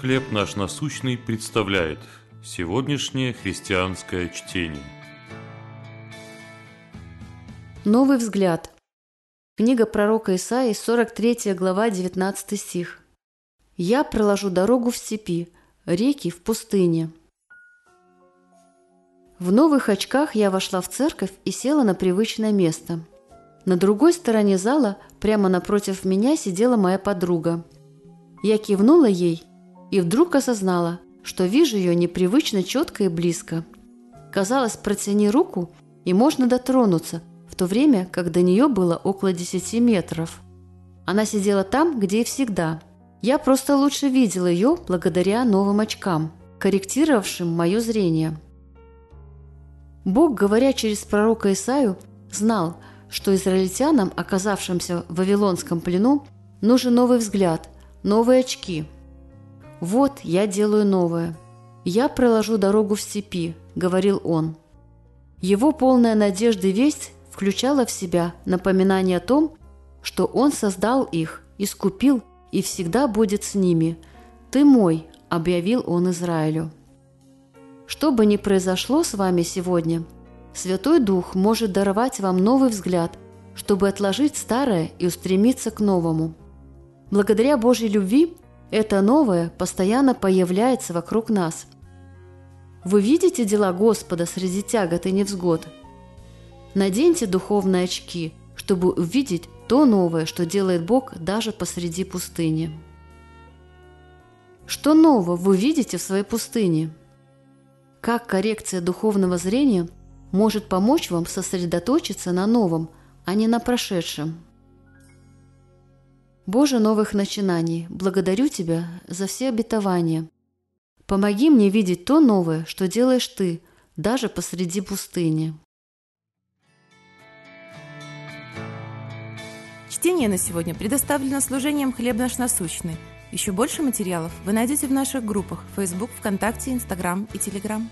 «Хлеб наш насущный» представляет сегодняшнее христианское чтение. Новый взгляд. Книга пророка Исаии, 43 глава, 19 стих. «Я проложу дорогу в степи, реки в пустыне». В новых очках я вошла в церковь и села на привычное место. На другой стороне зала, прямо напротив меня, сидела моя подруга. Я кивнула ей и вдруг осознала, что вижу ее непривычно четко и близко. Казалось, протяни руку, и можно дотронуться, в то время, как до нее было около 10 метров. Она сидела там, где и всегда. Я просто лучше видела ее благодаря новым очкам, корректировавшим мое зрение. Бог, говоря через пророка Исаю, знал, что израильтянам, оказавшимся в Вавилонском плену, нужен новый взгляд, новые очки. «Вот я делаю новое. Я проложу дорогу в степи», – говорил он. Его полная надежды весть включала в себя напоминание о том, что он создал их, искупил и всегда будет с ними. «Ты мой», – объявил он Израилю. Что бы ни произошло с вами сегодня, Святой Дух может даровать вам новый взгляд, чтобы отложить старое и устремиться к новому. Благодаря Божьей любви это новое постоянно появляется вокруг нас. Вы видите дела Господа среди тягот и невзгод? Наденьте духовные очки, чтобы увидеть то новое, что делает Бог даже посреди пустыни. Что нового вы видите в своей пустыне? Как коррекция духовного зрения может помочь вам сосредоточиться на новом, а не на прошедшем? Боже новых начинаний, благодарю Тебя за все обетования. Помоги мне видеть то новое, что делаешь Ты, даже посреди пустыни. Чтение на сегодня предоставлено служением «Хлеб наш насущный». Еще больше материалов вы найдете в наших группах Facebook, ВКонтакте, Инстаграм и Телеграм.